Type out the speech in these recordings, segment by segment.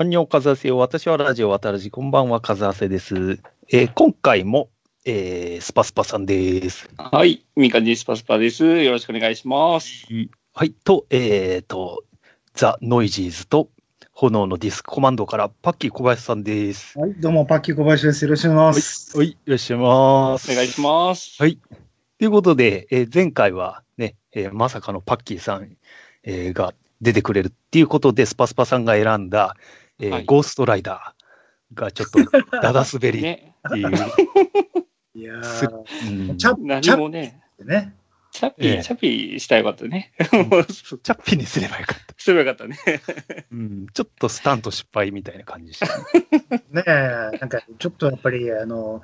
アンニョンカズアセよ。私はラジオ渡るじ。こんばんは、カズアセです。えー今回も、えースパスパさんです。はい、ミカジスパスパです。よろしくお願いします。はい。と、えっ、と、ザ・ノイジーズと、炎のディスクコマンドーから、パッキー小林さんです。はい、どうも、パッキー小林です。よろしくお願いします。はい、いらっしゃいます。お願いします。はい。ということで、えー前回はね、えーまさかのパッキーさん、えーが出てくれるっていうことで、スパスパさんが選んだ、えーはい。ゴーストライダーがちょっとダダ滑りっ ね、ていう、いやすー、うん。チャッチ何ャもね、ッね。チャッピー、ええ。チャッピーしたらよかったね。チャッピーにすればよかった。すればよかったね。うん、ちょっとスタント失敗みたいな感じでした。ね。ねえ、なんか、ちょっとやっぱり、あの、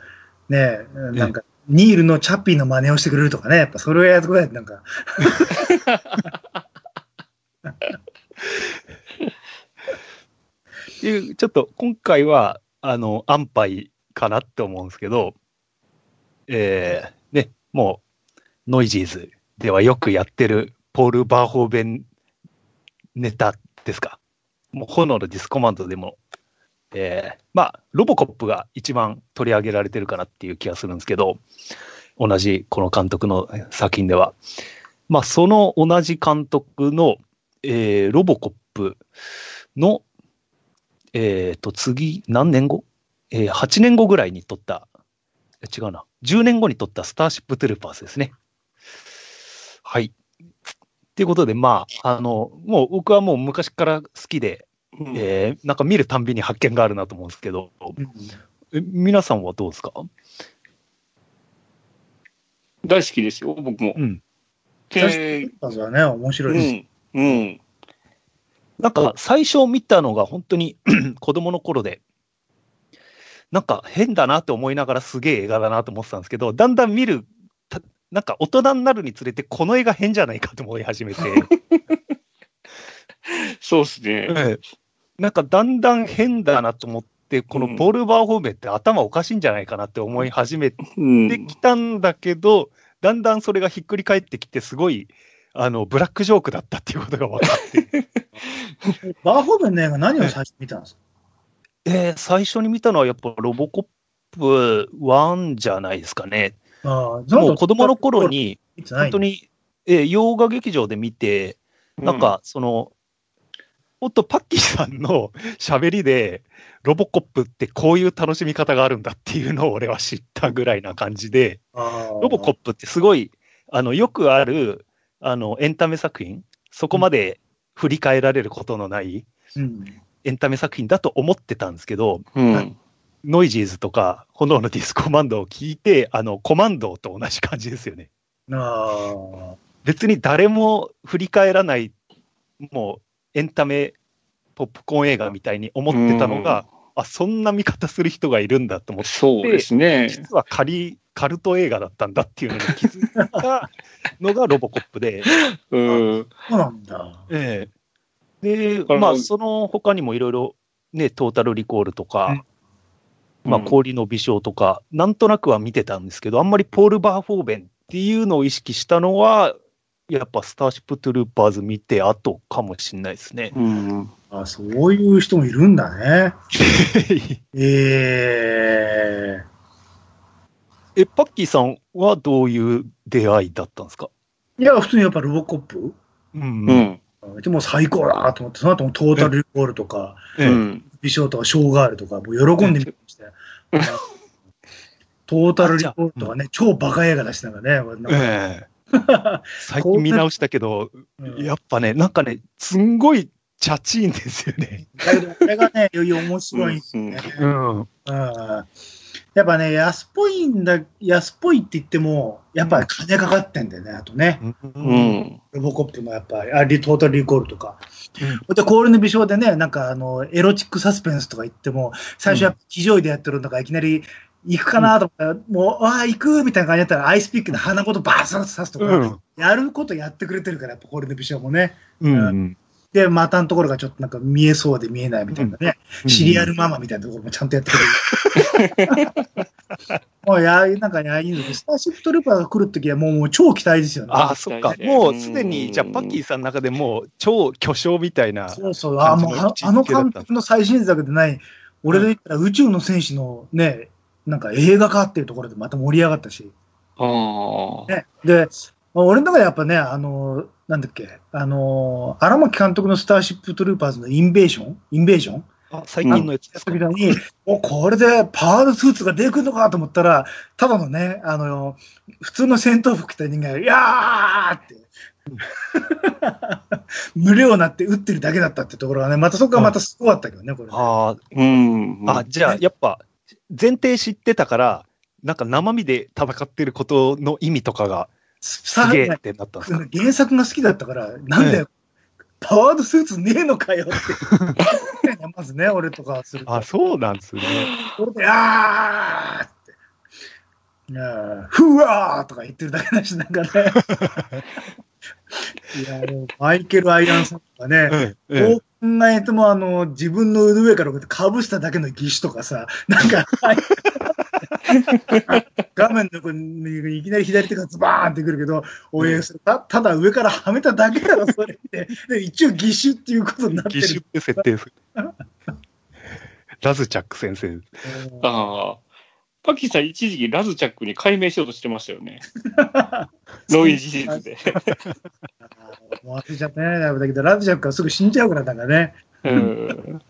ねえ、なんか、ニールのチャッピーの真似をしてくれるとかね、やっぱそれをやるとこだよなんか、いう、ちょっと今回は、あの、安牌かなって思うんですけど、えー、ね、もう、ノイジーズではよくやってる、ポール・バーホーベンネタですか。もう、炎のディスコマンドでも、えー、まあ、ロボコップが一番取り上げられてるかなっていう気がするんですけど、同じこの監督の作品では。まあ、その同じ監督の、えーロボコップの、えっ、と、次、何年後？えー ?8 年後ぐらいに撮った、え違うな、10年後に撮ったスターシップトゥルーパーズですね。はい。ということで、まあ、あの、もう僕はもう昔から好きで、うんえーなんか見るたんびに発見があるなと思うんですけど、うんえ皆さんはどうですか？大好きですよ、僕も。うん。でまずはね、面白ういです。ん、うん。なんか最初見たのが本当に 子供の頃で、なんか変だなって思いながらすげえ映画だなと思ってたんですけど、だんだん見る、たなんか大人になるにつれてこの映画変じゃないかと思い始めて、そうっすね。ええ。なんかだんだん変だなと思って、このポール・バーホーベンって頭おかしいんじゃないかなって思い始めうんてきたんだけど、だんだんそれがひっくり返ってきて、すごい、あの、ブラックジョークだったっていうことが分かって、バーホーベンの映画何を最初に見たんですか？えー最初に見たのはやっぱロボコップ1じゃないですかね。ああ、もう子供の頃に、本当に、えー洋画劇場で見て、なんか、その、ほんとパッキーさんの 喋りで、ロボコップってこういう楽しみ方があるんだっていうのを俺は知ったぐらいな感じで、ロロボコップってすごい、あの、よくある、あの、エンタメ作品、そこまで振り返られることのないうん。エンタメ作品だと思ってたんですけど、うん。ノイジーズとか、炎のディスクコマンドーを聞いて、あの、コマンドーと同じ感じですよね。あ別に誰も振り返らない、もうエンタメ、ポップコーン映画みたいに思ってたのが、あ、そんな見方する人がいるんだと思って、そうですね。実はカリカルト映画だったんだっていうのに気づいたのがロボコップで、うん。あ、そうなんだ。ええで、あのまあ、その他にもいろいろ、ね、トータルリコールとか、まあ、うん氷の微笑とか、なんとなくは見てたんですけど、あんまりポール・バーフォーベンっていうのを意識したのは、やっぱスターシップ・トゥルーパーズ見て後かもしれないですね。うん。あそういう人もいるんだね。えええ、パッキーさんはどういう出会いだったんですか？いや、普通にやっぱロボコップ？うんうん。でも最高だと思って、その後もトータルリコールとか、ええうん。美少とかショーガールとか、もう喜んで見てましたよ。トータルリコールとかね、超バカ映画だしなんかね。なんかええ最近見直したけど、うんやっぱね、なんかね、すんごいチャチーンですよね。だけど、これがね、より面白いんですよね。ん。うんやっぱね、安っぽいんだ、安っぽいって言っても、やっぱり金かかってんだよね、あとね。ううん。ん。ロボコップのやっぱり、あリトータルリコールとか。で、氷の微笑でね、なんかあの、エロチックサスペンスとか言っても、最初やっぱ非常位でやってるのがいきなり行くかなと思ったら、もう、ああ、行くみたいな感じだったら、アイスピックで鼻ごとバーッと刺すとか、うん。やることやってくれてるから、やっぱ氷の微笑もね。うん。で、股のところがちょっとなんか見えそうで見えないみたいなね。シリアルママみたいなところもちゃんとやってくれる。もうや、なんかね、いいんだけど、スターシップトルーパーが来るときはもうもう超期待ですよね。ああ、そっかもうすでに、じゃあ、パッキーさんの中でもう超巨匠みたいな。そうそう、あもうああの監督の最新作でない、俺で言ったら宇宙の戦士のね、なんか映画化っていうところでまた盛り上がったし。ああ。ね、で、まあ俺の中でやっぱね、あの、なんだっけ、あの、荒牧監督のスターシップトルーパーズのインベーション？インベーション？あ最近のやつですか？時に、お、これでパワードスーツが出てくるのかと思ったら、ただのね、あの、普通の戦闘服着た人間が、いやーって、無料になって撃ってるだけだったってところがね、またそこがまたすごかったけどね、これね、あうん。あ、あ、じゃあ、やっぱ、前提知ってたから、なんか生身で戦ってることの意味とかがさすげえってなったんですか。原作が好きだったから、なんだよ、パワードスーツねえのかよって。まずね、俺とかすると。あ、そうなんですね。これで、あーって。ふわーとか言ってるだけだし、なんかね。いや、もうマイケル・アイアンさんとかね、うんどう考えてもあの、自分の腕上からかぶしただけの義手とかさ、なんか、画面の横にいきなり左手がズバーンってくるけど、おい、それたただ上からはめただけだろ、それって。で一応義手っていうことになってる。義手って設定する。ラズチャック先生。ああ。パッキーさん、一時期ラズチャックに改名しようとしてましたよね。ノイジーズで。忘れちゃったね。だけど、ラズジャックはすぐ死んじゃうから、なんかね。うん。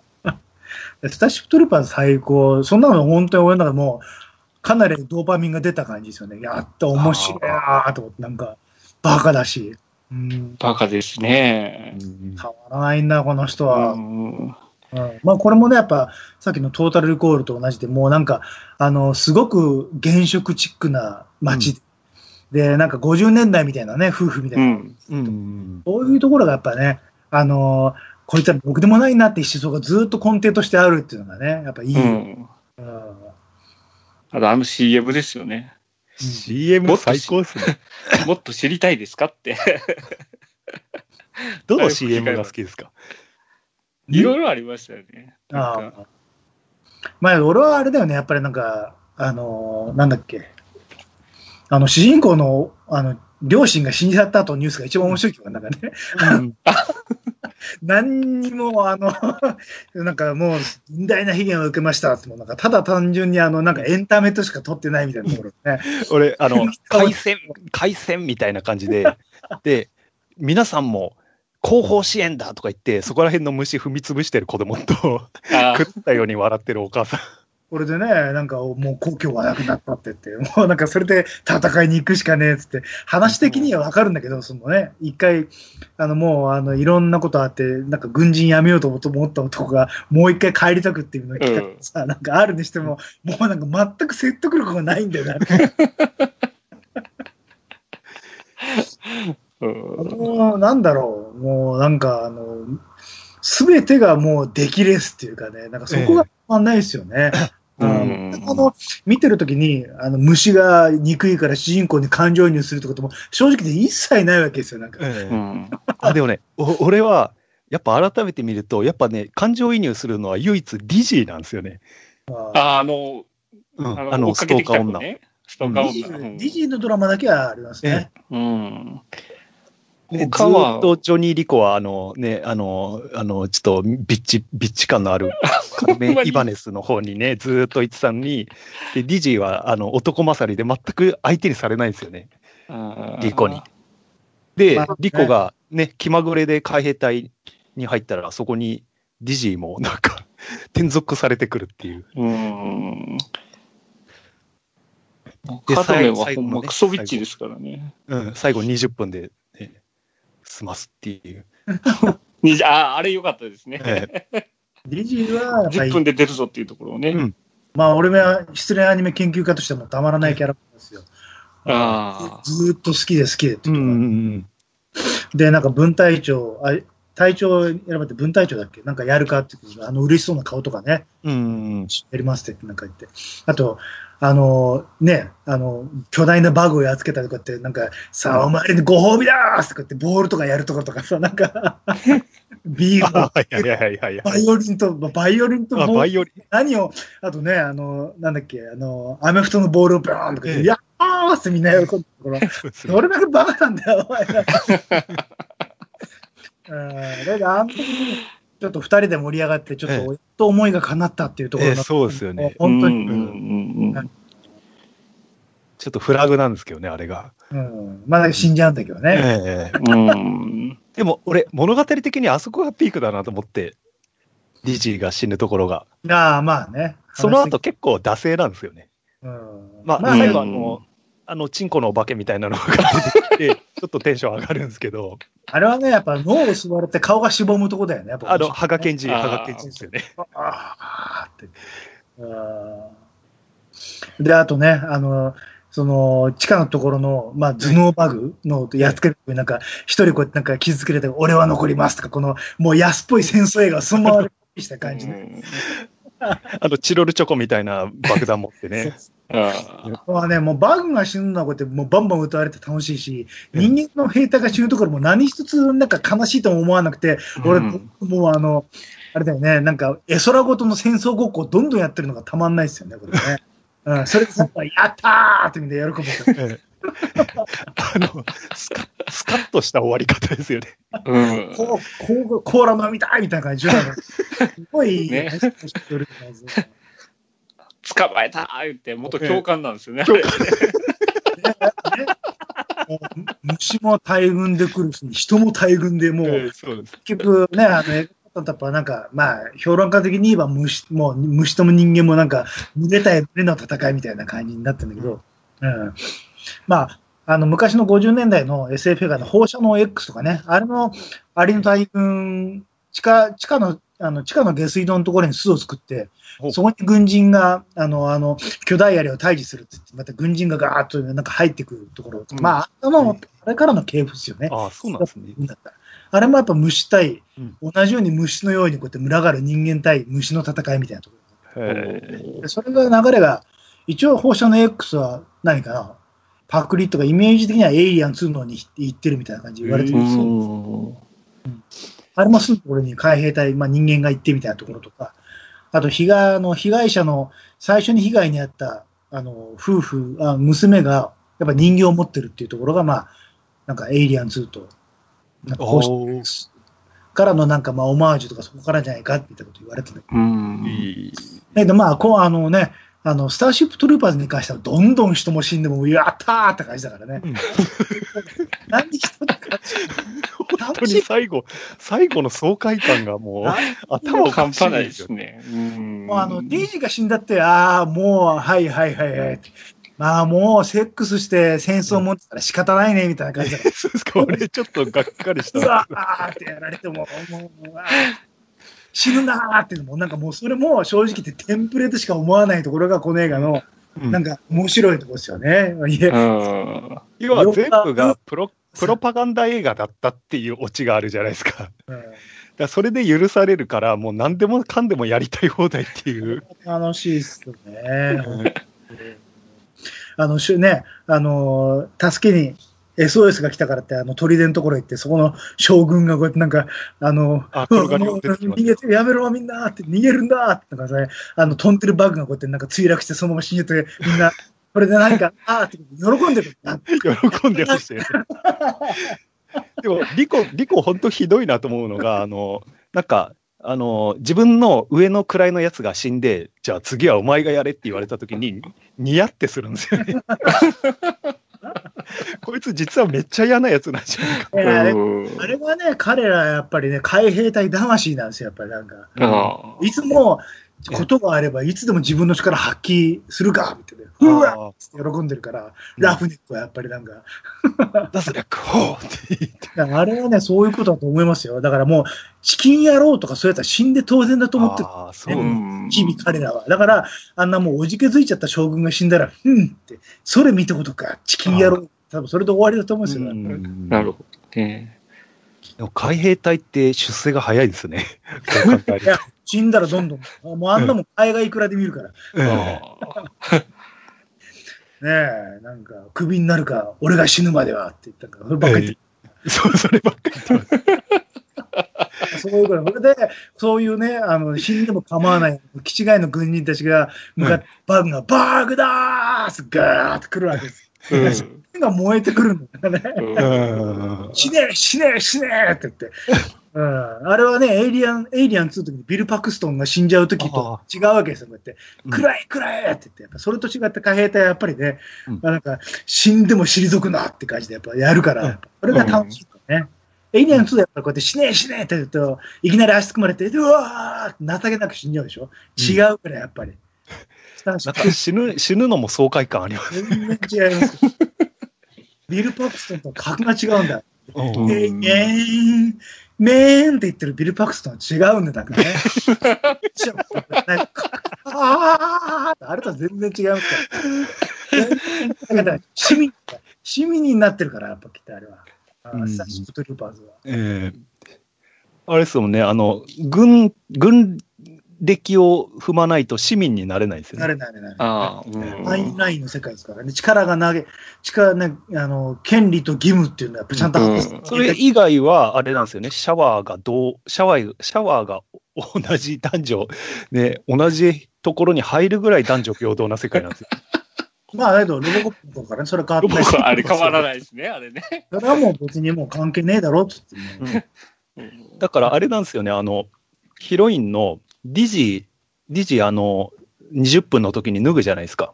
スターシップトルーパーズ最高。そんなの本当に俺の中でもう、かなりドーパミンが出た感じですよね。やっと面白いなと思って、なんか、バカだし。うん、バカですね。変わらないんだ、この人は。うんうんまあ、これもね、やっぱ、さっきのトータルリコールと同じで、もうなんか、あの、すごく原色チックな街で、なんか50年代みたいなね、夫婦みたいな。うん。うん。そういうところがやっぱね、あのこいつは僕でもないなって思想がずっと根底としてあるっていうのがね、やっぱいい。ううんん。あと、あの CM ですよね。CM 最高ですね。もっと知りたいですかって。どの CM が好きですか？いろいろありましたよね。あまあ、俺はあれだよね、やっぱりなんか、あのなんだっけ、あの、主人公の、あの、両親が死んじゃった後のニュースが一番面白いけど、なんかね、うん。何にも、あの、なんかもう、甚大な被害を受けましたって、なんか、ただ単純に、あの、なんかエンタメとしか撮ってないみたいなところね。俺、あの、海鮮、海鮮みたいな感じで、で、皆さんも後方支援だとか言って、そこら辺の虫踏み潰してる子供と、あ食ったように笑ってるお母さん。これでね、なんかもう故郷はなくなったって言って、もうなんかそれで戦いに行くしかねえっつって、話的にはわかるんだけど、そのね、一回、あのもうあのいろんなことあって、なんか軍人辞めようと思った男が、もう一回帰りたくっていうのを聞かれてさ、なんかあるにしても、もうなんか全く説得力がないんだよな。うんもうなんだろう、もうなんかあの、すべてがもう出来レースっていうかね、なんかそこが変わんないですよね。ううんんあの見てるときにあの虫が憎いから主人公に感情移入するってことも正直で一切ないわけですよ。なんかうんあでもね、お俺は、やっぱ改めて見ると、やっぱね、感情移入するのは唯一ディジーなんですよね。ああの、うん、ああの、ストーカー女。ストーカーディジ女。ディジーのドラマだけはありますね。うん。他はーっとジョニー・リコは、あのね、あの、あの、ちょっとビッチ、ビッチ感のある、カルメン・イバネスの方にね、ずーっと言ってたのに、で、ディジーは、あの、男勝りで全く相手にされないんですよね。リコに。でまあね、リコがね、気まぐれで海兵隊に入ったら、そこにディジーもなんか、転属されてくるっていう。うん。でカドメはほんまクソビッチですからね。うん、最後20分で、ね、済ますっていう。にああ、あれ良かったですね。ええディジーはやっぱ10り分で出るぞっていうところをね。うんまあ俺は失恋アニメ研究家としてもたまらないキャラクターですよ。ああ。ずーっと好きで好きでってうんいうんうんで、なんか分隊長、あ隊長選ばれて、分隊長だっけ？なんかやるかってあの、嬉しそうな顔とかね、うん。やりますってなんか言って。あと、あの、ね、あの、巨大なバグをやっつけたとかって、なんか、さあ、お前にご褒美だーとか言って、ボールとかやるところとかさ、なんか、ビールいはいはいはいはバい。イオリンと、バイオリンとあ、ボールバイオリン。何を、あとね、あの、なんだっけ、あの、アメフトのボールをブーンとかええやーってみんな喜んでるところ、どれだけバカなんだよ、お前ら。うん、だけど、あの時に、ちょっと二人で盛り上がって、ちょっと、思いが叶ったっていうところがええそうですよね本当に、うんうんうんちょっとフラグなんですけどね、あれが。うん、まだ死んじゃうんだけどね。ええうん。でも、俺、物語的にあそこがピークだなと思って、リジーが死ぬところが。ああ、まあね。その後結構惰性なんですよね。うん、まあ、まあ、最後あの、あの、チンコのお化けみたいなのが出てきて、ちょっとテンション上がるんですけど、あれはね、やっぱ脳を吸われて顔がしぼむとこだよね。やっぱあの、ハガケンジ、あーハガケンジですよね。あーって。で、あとね、あの、その、地下のところの、まあ、頭脳バグのやっつける、なんか、一人こうやってなんか傷つけられて、俺は残りますとか、この、もう安っぽい戦争映画をそのままでした感じね。あの、チロルチョコみたいな爆弾持ってね。あまあね、もうバグが死ぬのはこうやってもうバンバン歌われて楽しいし、うん人間の兵隊が死ぬところも何一つなんか悲しいとも思わなくて、俺、うんもうあの、あれだよね、なんか絵空ごとの戦争ごっこをどんどんやってるのがたまんないですよね、これね。うん、それでさ、やったーってみんな喜ぶから。え えあのスカ、スカッとした終わり方ですよね。うん。こう、こう、コーラ飲みたいみたいな感じで、すごい、ね捕まえた 言って、元教官なんですよね。虫も大群で来るし、人も大群で、もう、ええそう。結局ね、あの、やっぱなんか、まあ、評論家的に言えば虫、もう虫とも人間もなんか、群れ対群れの戦いみたいな感じになってるんだけど、うん。まあ、あの、昔の50年代の SF 映画の放射能 X とかね、あれの、アリの大群、地下、地下の、あの、地下の下水道のところに巣を作ってそこに軍人が、あの、あの、巨大アリを退治するって言って、また軍人がガーッとなんか入ってくるところ、うん。まあ、あの、あれからの系譜ですよね。ああ、そうなんですね。あれもやっぱ虫対、うん。同じように虫のようにこうやって群がる人間対虫の戦いみたいなとこええろでそれが流れが、一応放射能 X は何かな？パクリとかイメージ的にはエイリアン2のに行ってるみたいな感じで言われてる、うん。うんあれもすぐところに海兵隊、まあ、人間が行ってみたいなところとか、あと被害あの被害者の最初に被害に遭ったあの夫婦あ、娘がやっぱ人形を持ってるっていうところが、まあ、なんかエイリアン2と、なんか放射おーからのなんかまあオマージュとかそこからじゃないかっていったこと言われてる。うんだけどまあ、こうあのね、あの、スターシップトルーパーズに関してはどんどん人も死んでも、やったーって感じだからね。うん なんで人って感じ本当に最後、最後の爽快感がもう、頭を半端ないですす。ね。うんもうあの、デイジーが死んだって、ああ、もう、はいはいはいはい。まあもう、セックスして戦争持ってたら仕方ないね、みたいな感じだから。そうですか、俺ちょっとがっかりした。うわーってやられても、もう、もうあー死ぬなーっていうのも、なんかもうそれも正直言ってテンプレートしか思わないところがこの映画の、うんなんか面白いところですよね。うん要は全部がプロプロパガンダ映画だったっていうオチがあるじゃないですか。うんらそれで許されるから、もう何でもかんでもやりたい放題っていう。楽しいっすよね。あの、しゅね、あの、助けに SOS が来たからって、あの、砦のところ行って、そこの将軍がこうやってなんか、あの、あ逃げて、やめろ、みんなって、逃げるんだって、なんかね、あの、飛んでるバグがこうやってなんか墜落して、そのまま死んでて、みんな、これで何か、あーって喜んでる。あ喜んでましたよね。でも、リコ、リコ本当ひどいなと思うのが、あの、なんか、あの、自分の上の位のやつが死んで、じゃあ次はお前がやれって言われたときに、ニヤってするんですよね。こいつ実はめっちゃ嫌なやつなんじゃないか。えーあれうんあれはね、彼らやっぱりね、海兵隊魂なんですよ、やっぱりなんか。あいつも、ことがあれば、いつでも自分の力発揮するか、みたいな。うわっつって喜んでるから、ラフネックはやっぱりなんか、脱力ほうって言って。だからあれはね、そういうことだと思いますよ。だからもう、チキン野郎とかそういうやつは死んで当然だと思ってる。ああ、そうあ。なんだ日々彼らは。だから、あんなもうおじけづいちゃった将軍が死んだら、うんって、それ見たことか、チキン野郎。多分それで終わりだと思うんですよ。うんなるほどね。でも海兵隊って出世が早いですね。いや死んだらどんどん。もうあんなもん海外いくらで見るから。ねえ、なんか、クビになるか、俺が死ぬまではって言ったから、そればっかり言ってええそう、そればっかり。そういうこと。それで、そういうね、あの、死んでも構わない、気違いの軍人たちが、向かって、バグが、バグだーすガーって来るわけです。ーうん手が燃えてくるんだよね。うんうん死ねえ死ねえ死ねえって言って。うん、あれはね、エイリアン、エイリアン2の時にビル・パクストンが死んじゃう時と違うわけですよ。こうやって、うん暗い暗いって言って、やっぱそれと違って海兵隊はやっぱりね、うんまあなんか死んでも退くなって感じでやっぱやるから、それが楽しいからね。エイリアン2でやっぱこうやって死ねえ死ねえって言うと、いきなり足組まれて、うわーって情けなく死んじゃうでしょ？違うからやっぱり。なんか死ぬ、死ぬのも爽快感あります。全然違います。ビル・パクストンと格が違うんだ。うんえー、えー、めーんって言ってるビル・パクストンは違うんだ、だからね。あーあれとは全然違いますから。だから市民、市民になってるから、やっぱきっとあれは。あうんスターシップトルーパーズは。ええあれですもんね、あの、軍、軍歴を踏まないと市民になれないですよね。なれないなれない。ああ、うんアインラインの世界ですからね。力が投げ、力ね、あの、権利と義務っていうのはやっぱちゃんとうんそれ以外は、あれなんですよね、シャワーがどう、シャワー、シャワーが同じ男女、ね、同じところに入るぐらい男女平等な世界なんですよ。まあ、だけど、ロボコップとかね、それ変わってない。あれ変わらないですね、あれね。それはもう別にもう関係ねえだろっつってね。うんだからあれなんですよね、あの、ヒロインのディジ、ディジ、あの、20分の時に脱ぐじゃないですか。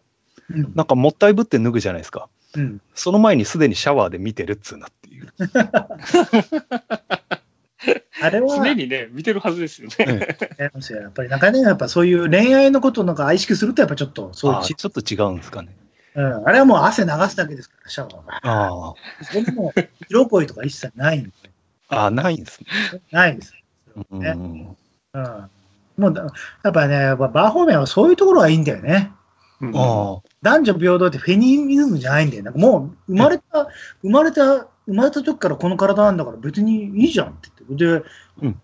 うんなんかもったいぶって脱ぐじゃないですか。うん。その前にすでにシャワーで見てるっつうなっていう。あれは、常にね、見てるはずですよね。やりますよやっぱりなんかね、やっぱそういう恋愛のことをなんか意識すると、やっぱちょっと、そうちちょっと違うんですかね。うん、あれはもう汗流すだけですから、シャワーが。あそこにもう色恋とか一切ないんで、あ、あーないんですね。ないです。うんねうん。もうだ、やっぱね、やっぱバーホーメンはそういうところがいいんだよね。うんあ男女平等ってフェニミズムじゃないんだよ。なんかもう、生まれた、生まれた、生まれた時からこの体なんだから別にいいじゃんって言って。で、うん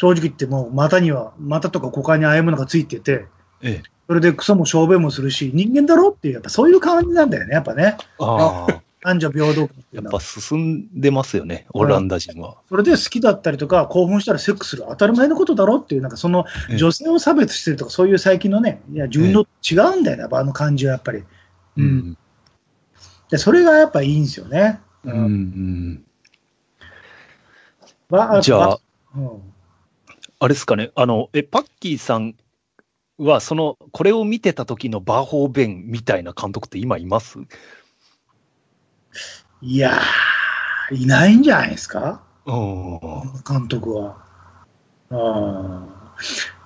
正直言ってもう股には、股とか股間にああいうものがついてて、ええ。それでクソも小便もするし、人間だろっていう、やっぱそういう感じなんだよね、やっぱね。ああ、男女平等やっぱ進んでますよね、オランダ人は。それで好きだったりとか、興奮したらセックスする当たり前のことだろっていう、なんかそのええ女性を差別してるとか、そういう最近のね、いや、自分と違うんだよね、やっぱあの感じはやっぱり。うん。で、それがやっぱいいんですよね。うん。うん。ばじゃあ、ばうんあれですかね、あの、え、パッキーさんは、その、これを見てた時のバーホーベンみたいな監督って今います？いやー、いないんじゃないですか、うん。監督は。あー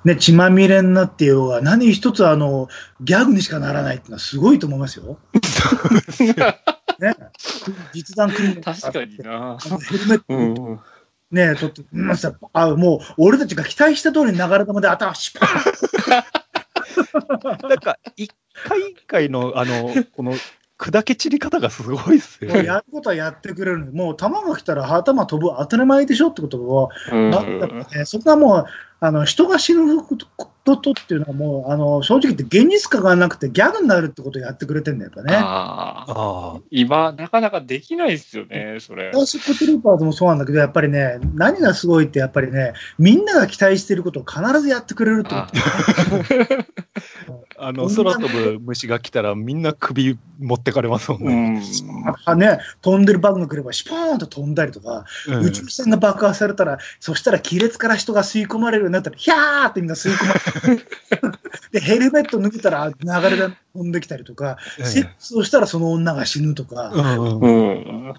ね、血まみれになってようが、何一つあの、ギャグにしかならないっていうのはすごいと思いますよ。ね、実弾組む確かにな。ヘルメットうん。ねえ、ちょっと、まさあもう、俺たちが期待した通りに流れ玉で頭シュパーン なんか、一回一回の、あの、この、砕け散り方がすごいっすよ。やることはやってくれるもう球が来たら頭飛ぶ当たり前でしょってことを、ね、そんなもう、あの人が死ぬこととっていうのはもう、あの正直言って現実感がなくてギャグになるってことをやってくれてんだよ、やっぱね。ああ。ああ、今、なかなかできないですよね、それスタ。ーシップトゥルーパーズもそうなんだけど、やっぱりね、何がすごいって、やっぱりね、みんなが期待していることを必ずやってくれるってこあ あの、空飛ぶ虫が来たらみんな首持ってかれますもんうね。ん。と。ね、飛んでるバグが来れば、シュポーンと飛んだりとか、うん宇宙船が爆破されたら、そしたら亀裂から人が吸い込まれるようになったら、ヒャーってみんな吸い込まれる。で、ヘルメット脱げたら流れが飛んできたりとか、ええセックスをしたらその女が死ぬとか、うんううんん。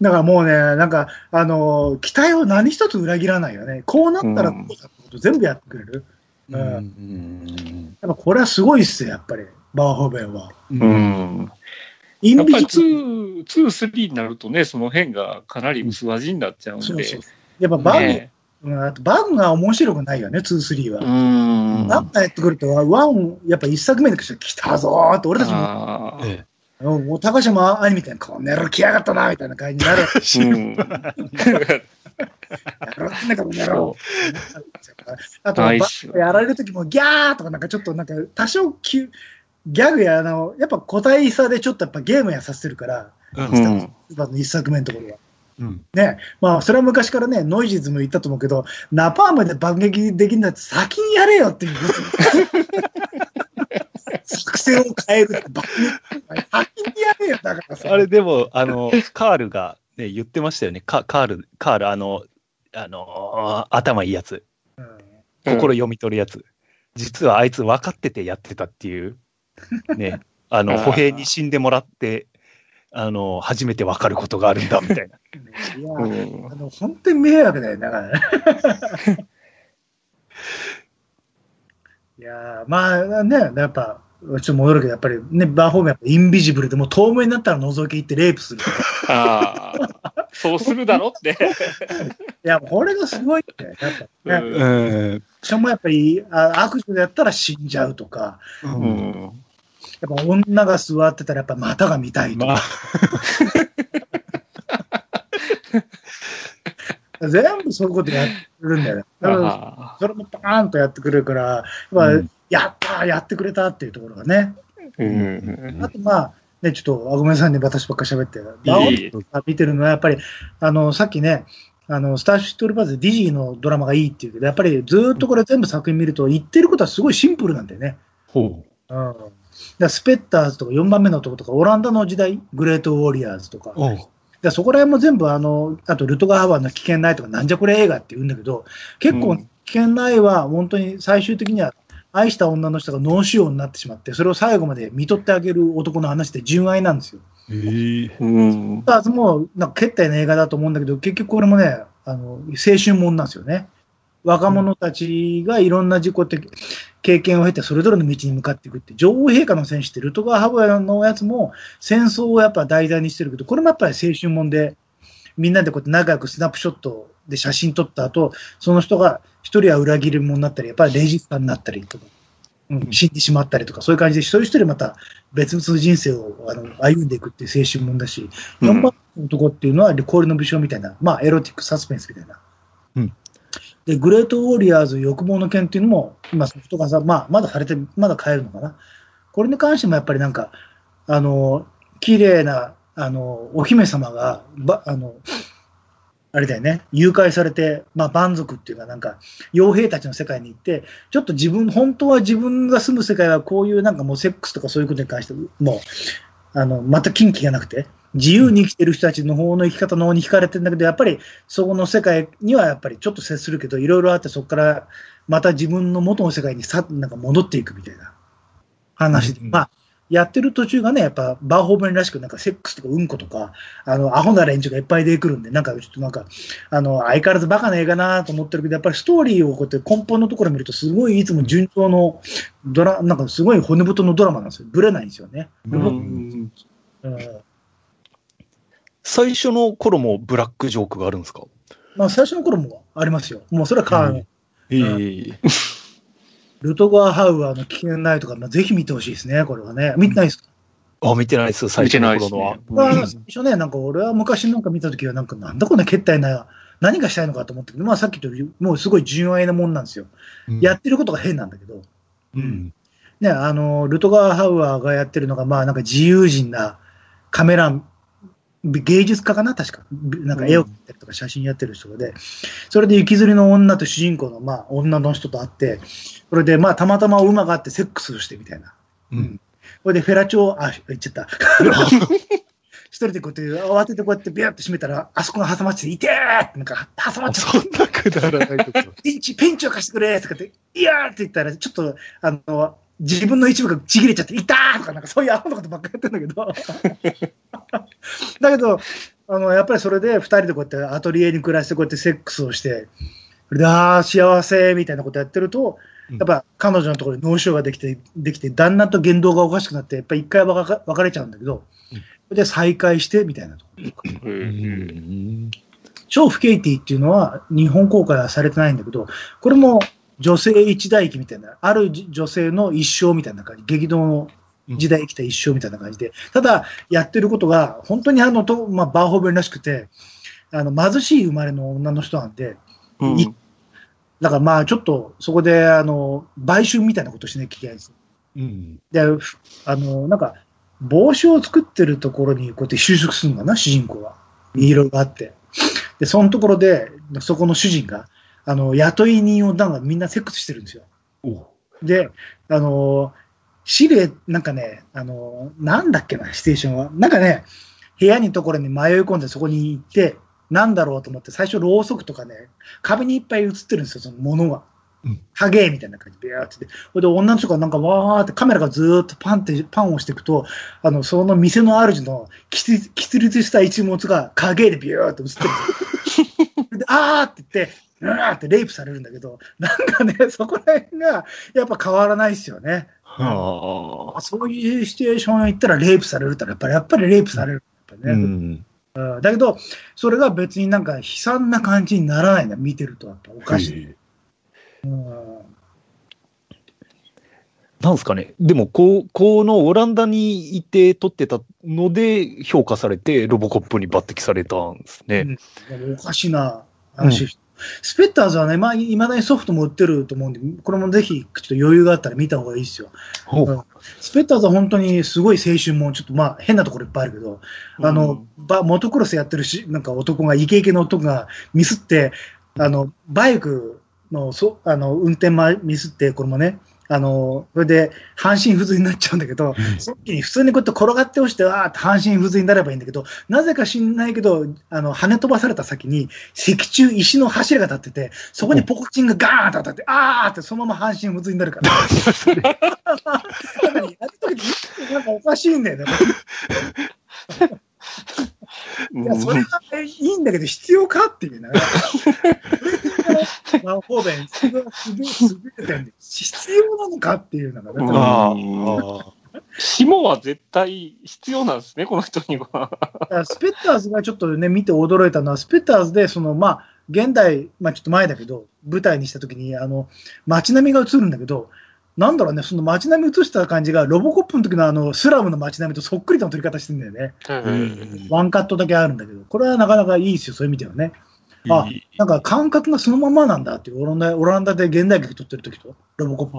だからもうね、なんか、あのー期待を何一つ裏切らないよね。こうなったらこうだってこと全部やってくれる。うんうんうんやっぱこれはすごいっすよ、やっぱり、バーホーベンは。うんうん。インビやっぱりジブル2、2、3になるとね、その辺がかなり薄味になっちゃうんで。そうそう。やっぱバグ、ねうんあとバグが面白くないよね、2、3は。うん。バグがやってくると、ワン、やっぱ一作目で来たぞーって、俺たちもえうんもう高島兄みたいな、こんな野郎来やがったな、みたいな感じになる。うん。やろってんだから、この野郎。あと、やられる時もギャーとか、なんかちょっとなんか多少きゅギャグや、あの、やっぱ個体差でちょっとやっぱゲームやさせてるから、うん一作目のところは。うんね、まあ、それは昔からね、ノイジーズも言ったと思うけど、ナパームで爆撃できるんだって先にやれよっていう。作戦を変える先にやれよ、だからさ。あれでも、あの、カールが、ね、言ってましたよね。カカール、カール、あの、あの、頭いいやつ。うん心読み取るやつ。実はあいつ分かっててやってたっていう。ね。あの、歩兵に死んでもらって、あの、初めて分かることがあるんだ、みたいな。いや、うんあの本当に迷惑だよ、だからね。いやーまあね、やっぱ、ちょっと戻るけど、やっぱりね、バーホームやっぱインビジブルでもう透明になったら覗き行ってレイプする。ああ、そうするだろって。いや、これがすごいって、やっぱ、ね。うんうん。しかもやっぱり、あ悪女でやったら死んじゃうとか、う。うんん。やっぱ女が座ってたらやっぱ股が見たいとか、まあ、全部そういうことやってくるんだよね。だからあそれもパーンとやってくれるから、やっぱうんやったーやってくれたっていうところがね。ーうん。あとまあ、ね、ちょっと、あごめんなさいね、私ばっかり喋って。見てるのは、やっぱり、あの、さっきね、あの、スターシットルバーズ、ディジーのドラマがいいっていうけど、やっぱりずーっとこれ全部作品見ると、言ってることはすごいシンプルなんだよね。ほうん。だスペッターズとか4番目の男とか、オランダの時代、グレートウォリアーズとか。でそこら辺も全部あの、あとルトガー・ハワーの危険ないとか、なんじゃこれ映画って言うんだけど、結構うん危険ないは本当に最終的には愛した女の人が脳腫瘍になってしまって、それを最後まで見とってあげる男の話で純愛なんですよ。ええうん。あもうなんか決体の映画だと思うんだけど、結局これもね、あの青春もんなんですよね。若者たちがいろんな事故って経験を経て、それぞれの道に向かっていくって、女王陛下の戦士って、ルトガー・ハワイのやつも戦争をやっぱ題材にしてるけど、これもやっぱり青春もんで、みんなでこうやって仲良くスナップショットで写真撮った後、その人が一人は裏切り者になったり、やっぱりレジスタになったりとか、うん、死んでしまったりとか、そういう感じで一人一人また別々人生をあの歩んでいくっていう青春もんだし、うん4番の男っていうのは、氷の武将みたいな、まあ、エロティックサスペンスみたいな。うんで、グレートウォリアーズ欲望の剣っていうのも、今、ソフト化さ、まあ、まだされて、まだ買えるのかな。これに関してもやっぱりなんか、あの、綺麗な、あの、お姫様が、ば、あの、あれだよね、誘拐されて、まあ、蛮族っていうか、なんか、傭兵たちの世界に行って、ちょっと自分、本当は自分が住む世界はこういうなんかもうセックスとかそういうことに関して、もう、あの、また近畿がなくて、自由に生きてる人たちの方の生き方の方に惹かれてるんだけど、やっぱりそこの世界にはやっぱりちょっと接するけど、いろいろあって、そこからまた自分の元の世界にさなんか戻っていくみたいな話で、うん。まあ、やってる途中がね、やっぱバーホーベンらしく、なんかセックスとかうんことか、あの、アホな連中がいっぱい出てくるんで、なんかちょっとなんか、あの、相変わらずバカな映画なと思ってるけど、やっぱりストーリーをこうやって根本のところ見ると、すごいいつも順調のドラ、なんかすごい骨太のドラマなんですよ。ぶれないんですよね。ううんん。うん最初の頃もブラックジョークがあるんですか？まあ、最初の頃もありますよ。もうそれは変わらない。ええ ルトガー・ハウアーの危険ないとか、まあ、ぜひ見てほしいですね、これはね。見てないですか、あ、見てないです、最初の頃のはね。。まあうん最初ね、なんか俺は昔なんか見たときは、なんかなんだこんな決体な、何がしたいのかと思ってけど、まあさっきともうすごい純愛なもんなんですよ。うんやってることが変なんだけど、うん。ね、あの、ルトガー・ハウアーがやってるのが、まあなんか自由人なカメラ、芸術家かな？確か。なんか絵を描いたりとか写真やってる人で、それで雪吊りの女と主人公の、まあ女の人と会って、それでまあたまたま馬があってセックスをしてみたいな。うん。これでフェラチョあ、言っちゃった。一人でこうやって、慌ててこうやってビャーって閉めたら、あそこが挟まってて、いてーってなんか挟まっちゃった。そんなくだらないとこ。ペンチ、ペンチを貸してくれとかって、いやーって言ったら、ちょっと、あの、自分の一部がちぎれちゃって、いたーとか、なんかそういうアホなことばっかりやってんだけど。だけど、あの、やっぱりそれで二人でこうやってアトリエに暮らしてこうやってセックスをして、それで、あー幸せみたいなことやってると、うんやっぱ彼女のところに脳腫瘍ができて、できて、旦那と言動がおかしくなって、やっぱり一回別れちゃうんだけど、うんそれで再会して、みたいなと。超不景気っていうのは日本公開はされてないんだけど、これも女性一代記みたいな、ある女性の一生みたいな感じ、激動の時代生きた一生みたいな感じで、ただ、やってることが、本当にあの、とまあ、バーホーベンらしくて、あの、貧しい生まれの女の人なんで、うんいだからまあ、ちょっと、そこで、あの、売春みたいなことしなきゃいけないんです。うん。で、ふあの、なんか、帽子を作ってるところにこうやって就職するのかな、主人公は。いろいろあって。で、そのところで、そこの主人が、あの、雇い人をなんかみんなセックスしてるんですよ。おで、あの、シルエなんかね、あの、なんだっけな、ステーションは。なんかね、部屋にところに迷い込んでそこに行って、なんだろうと思って、最初ろうそくとかね、壁にいっぱい映ってるんですよ、そのものがうん。影みたいな感じで、ビャーって。ほいで、女の人がなんかわーってカメラがずーっとパンって、パンを押していくと、あの、その店の主のきつ、きつ立した一物が影でビューって映ってるんですよ。で、あーって言って、うわーってレイプされるんだけど、なんかね、そこら辺がやっぱ変わらないですよね。はあ。そういうシチュエーション行ったらレイプされるってのはやっぱり、やっぱりレイプされる。やっぱうねん。うんだけど、それが別になんか悲惨な感じにならないんだ、見てると。やっぱおかしい。うんなんですかね。でも、こう、このオランダにいて撮ってたので評価されて、ロボコップに抜擢されたんですね。うんおかしな話、スペッターズはね、まあ、いまだにソフトも売ってると思うんで、これもぜひ、ちょっと余裕があったら見た方がいいですよ。スペッターズは本当にすごい青春も、ちょっとまあ変なところいっぱいあるけど、あの、バモトクロスやってるし、なんか男が、イケイケの男がミスって、あの、バイクの、そあの、運転まミスって、これもね、あの、それで半身不随になっちゃうんだけど、その時に普通にこうやって転がって落ちて、あーって半身不随になればいいんだけど、なぜか知んないけど、あの、跳ね飛ばされた先に、石柱、石の柱が立ってて、そこにポコチンがガーンと当たって、あーってそのまま半身不随になるから。やるときなんかおかしいんだよね。いや、それはいいんだけど、必要かっていうね。ワンフォーベン、すごい、すげえ、点で、必要なのかっていうのがね、うんああ。紐は絶対必要なんですね、この人には。だからスペッターズがちょっとね、見て驚いたのは、スペッターズで、その、まあ、現代、まあちょっと前だけど、舞台にしたときに、あの、街並みが映るんだけど、なんだろうね、その街並み映した感じが、ロボコップの時のあの、スラムの街並みとそっくりとの撮り方してるんだよね。うんワンカットだけあるんだけど、これはなかなかいいですよ、そういう意味ではね。あなんか感覚がそのままなんだっていう、オランダオランダで現代劇撮ってる時と、ロボコップ。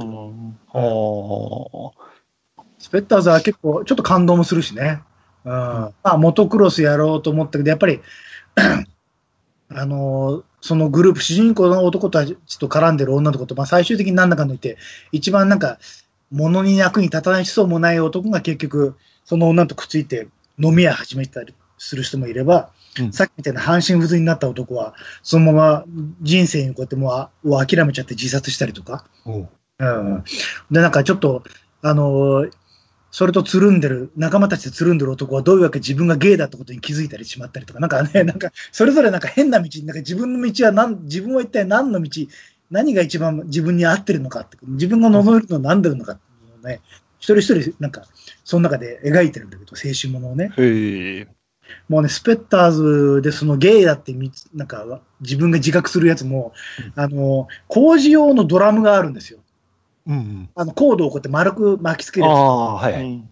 ああ。スペッターズは結構、ちょっと感動もするしね。うん。まあ、モトクロスやろうと思ったけど、やっぱり、あのーそのグループ、主人公の男たちと絡んでる女の子と、まあ、最終的になんだかんだ言って、一番なんか、物に役に立たないそうもない男が結局、その女とくっついて飲み屋始めたりする人もいれば、うん。さっきみたいな半身不随になった男は、そのまま人生にこうやってもうあを諦めちゃって自殺したりとか、うん。で、なんかちょっと、あのーそれとつるんでる、仲間たちでつるんでる男はどういうわけ自分がゲイだってことに気づいたりしまったりとか、なんかね、なんか、それぞれなんか変な道、なんか自分の道は何、自分は一体何の道、何が一番自分に合ってるのかって、自分が望めるのは何でるのかっていうのをね、一人一人、なんか、その中で描いてるんだけど、青春ものをね。もうね、スペッターズでそのゲイだってみつ、なんか、自分が自覚するやつも、あの、工事用のドラムがあるんですよ。うん。あの、コードをこうやって丸く巻きつける。ああ、はい。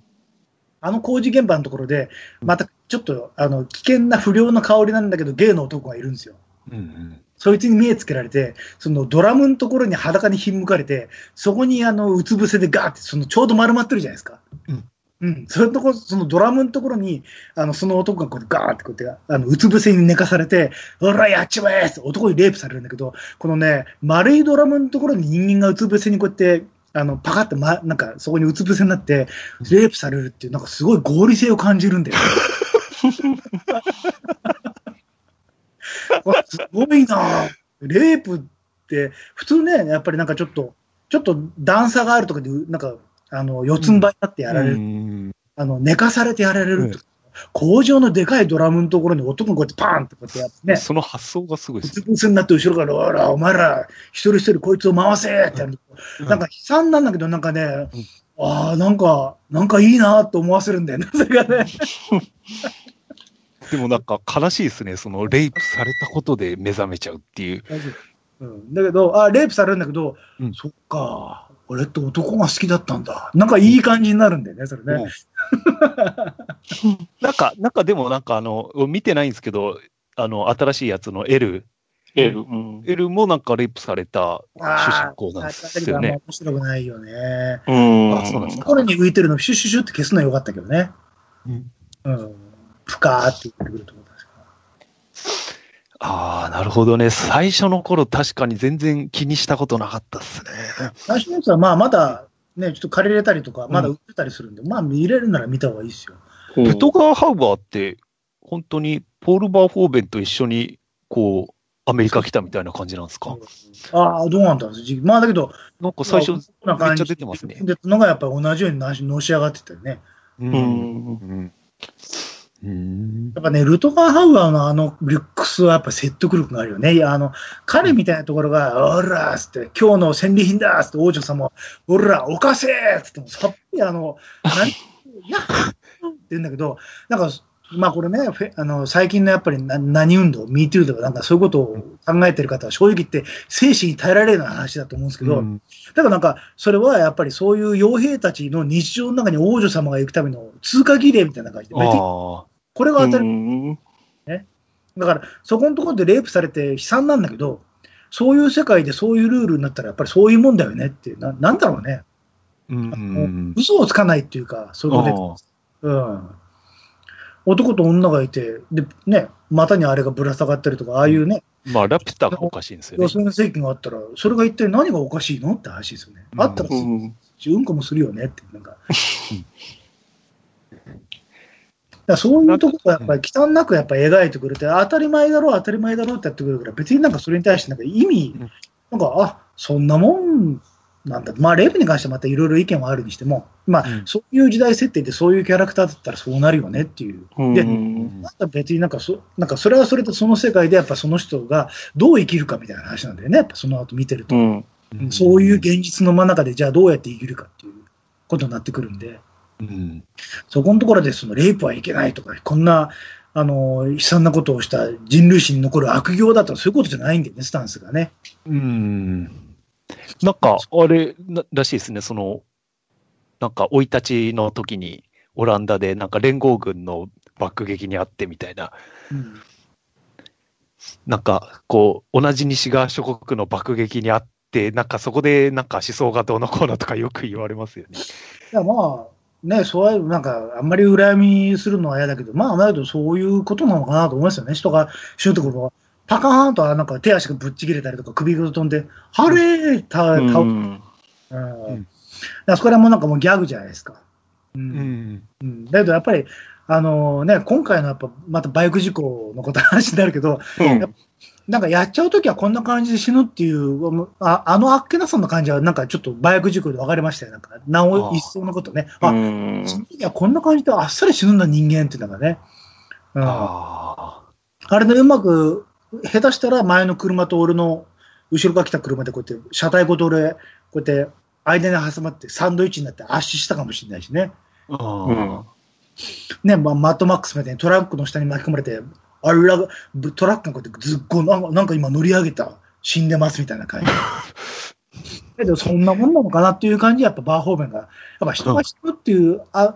あの工事現場のところで、またちょっとあの危険な不良の香りなんだけど、ゲイの男がいるんですよ。うんそいつに目つけられて、そのドラムのところに裸にひんむかれて、そこにあのうつ伏せでガーって、そのちょうど丸まってるじゃないですか。うん。うん。それとこ、そのドラムのところに、あの、その男がこうガーってこうやって、あの、うつ伏せに寝かされて、ほら、やっちまえって男にレイプされるんだけど、このね、丸いドラムのところに人間がうつ伏せにこうやって、あの、パカって、ま、なんか、そこにうつ伏せになって、レイプされるっていう、なんかすごい合理性を感じるんだよ。すごいなレイプって、普通ね、やっぱりなんかちょっと、ちょっと段差があるとかで、なんか、あの、四つん這いになってやられる、うん。あの、寝かされてやられるとか、工場のでかいドラムのところに男がこうやってパーンってこうやってやってね、その発想がすごいですうつ伏せになって後ろから、おら、お前ら、一人一人こいつを回せってやると、うん。なんか悲惨なんだけど、なんかね、ああ、なんか、なんかいいなと思わせるんだよね、それがね。でもなんか悲しいですね。そのレイプされたことで目覚めちゃうっていう。うん、だけど、あレイプされるんだけど、うん。そっか、俺って男が好きだったんだ。なんかいい感じになるんだよね、それね。なんか、なんかでもなんかあの、見てないんですけど、あの、新しいやつの L、エル。うん。L もなんかレイプされた主あ人公なんあ、ですよね。面白くないよね。うん。あそうなんですかこれに浮いてるの、シュッシュシュって消すのはよかったけどね。うんうん。ふかーって言ってくると思ったんですああ、なるほどね。最初の頃確かに全然気にしたことなかったっすね。最初のやつは、まあ、まだ、ね、ちょっと借りれたりとか、まだ売ってたりするんで、まあ、見れるなら見た方がいいですよ。うんルトガー・ハウバーって、本当にポール・バーフォーベンと一緒に、こう、アメリカ来たみたいな感じなんですか？ああ、どうなんだろう。まあ、だけど、なんか最初、こんな感じめっちゃ出てますねで、のがやっぱり同じようになしのし上がってたよね。うんうん。やっぱね、ルトガー・ハウアーのあのリュックスはやっぱ説得力があるよね。いや、あの、彼みたいなところが、おらーっつって、今日の戦利品だーっつって、王女様、おら、おかせーっつって、さっぱりあの、なんいやっって言うんだけど、なんか、まあこれね、あの最近のやっぱりな何運動、MeToo とかなんかそういうことを考えてる方は正直言って精神に耐えられるような話だと思うんですけど、うん。だからなんか、それはやっぱりそういう傭兵たちの日常の中に王女様が行くための通過儀礼みたいな感じで、これが当たりうんだから、そこのところでレイプされて悲惨なんだけど、そういう世界でそういうルールになったら、やっぱりそういうもんだよねっていう、ななんだろうね、ーうん嘘をつかないっていうか、そういうことで、うん、男と女がいて、でね、股にあれがぶら下がったりとか、ああいうね、まあ、ラピュタがおかしいんですよね女。性の席があったら、それが一体何がおかしいのって話ですよね。うんあったら、ううんん。こもするよねって、なんか。だそういうとこがやっぱり汚なくやっぱ描いてくれて、当たり前だろう、当たり前だろうってやってくるから、別になんかそれに対してなんか意味うん、なんか、あそんなもんなんだ。まあ、レイプに関してはまたいろいろ意見はあるにしても、まあ、うんそういう時代設定でそういうキャラクターだったらそうなるよねっていう。で、うんなんか別になんかそ、なんかそれはそれとその世界でやっぱその人がどう生きるかみたいな話なんだよね、やっぱその後見てると。うん。そういう現実の真ん中でじゃあどうやって生きるかっていうことになってくるんで。うんそこのところでそのレイプはいけないとか、こんなあの悲惨なことをした人類史に残る悪行だとか、そういうことじゃないんだよね、スタンスがね。うん。なんか、あれならしいですね、その、なんか、生い立ちの時に、オランダで、なんか連合軍の爆撃にあってみたいな、うんなんか、こう、同じ西側諸国の爆撃にあって、なんかそこで、なんか思想がどうのこうのとかよく言われますよね。いやまあね、そういう、なんか、あんまり羨みするのは嫌だけど、まあ、だけどそういうことなのかなと思いますよね。人が死ぬところは、パカーンとなんか手足がぶっちぎれたりとか、首が飛んで、はれーた、う倒ん。うんだからそこらもなんかもうギャグじゃないですか。ううんん。うんだけどやっぱり、あのね、今回のやっぱまたバイク事故のこと話になるけど、うんなんかやっちゃうときはこんな感じで死ぬっていう、ああのあっけなさの感じは、なんかちょっとバイク事故で分かりましたよ、なんか、なお一層のことね。あ、うんその時はこんな感じであっさり死ぬんだ、人間っていうのがね。うん、ああれでうまく、下手したら前の車と俺の後ろから来た車でこうやって、車体ごと俺、こうやって間に挟まってサンドイッチになって圧死したかもしれないしね。あ。うんね、まあ、マットマックスみたいにトラックの下に巻き込まれて、あらトラックがこうやってずっこなんか、なんか今乗り上げた、死んでますみたいな感じ。けど、そんなもんなのかなっていう感じで、やっぱバーホーベンが、やっぱ人が死ぬっていう、あ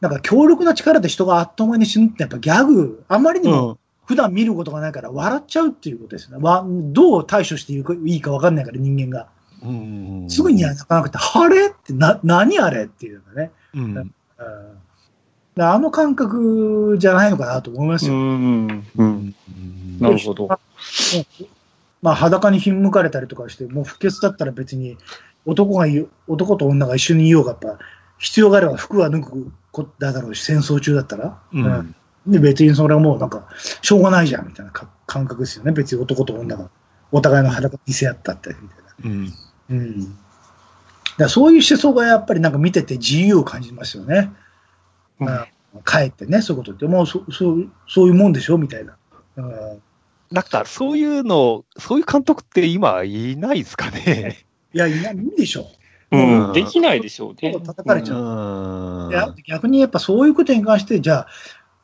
なんか強力な力で人があっという間に死ぬって、やっぱギャグ、あまりにも普段見ることがないから笑っちゃうっていうことですよね。わどう対処していいかいいか分かんないから、人間が。うん。すぐには泣かなくて、あれ？ってな、何あれ？っていうのがね。うん。あの感覚じゃないのかなと思いますよ。うん。うん。なるほど。まあ、裸にひんむかれたりとかして、もう不潔だったら別に男が男と女が一緒にいようが、やっぱ必要があれば服は脱ぐことだろうし、戦争中だったら。うん。で、別にそれはもうなんか、しょうがないじゃんみたいなか感覚ですよね。別に男と女がお互いの裸に見せ合ったってみたいな。うん。うん。だからそういう思想がやっぱりなんか見てて自由を感じますよね。うんあ帰ってね、そういうことって、もうそそうそういうもんでしょ？みたいな。うんなんか、そういうの、そういう監督って今いないですかね？いや、いないいいでしょ。うん。できないでしょうね。叩かれちゃう逆にやっぱそういうことに関して、じゃあ、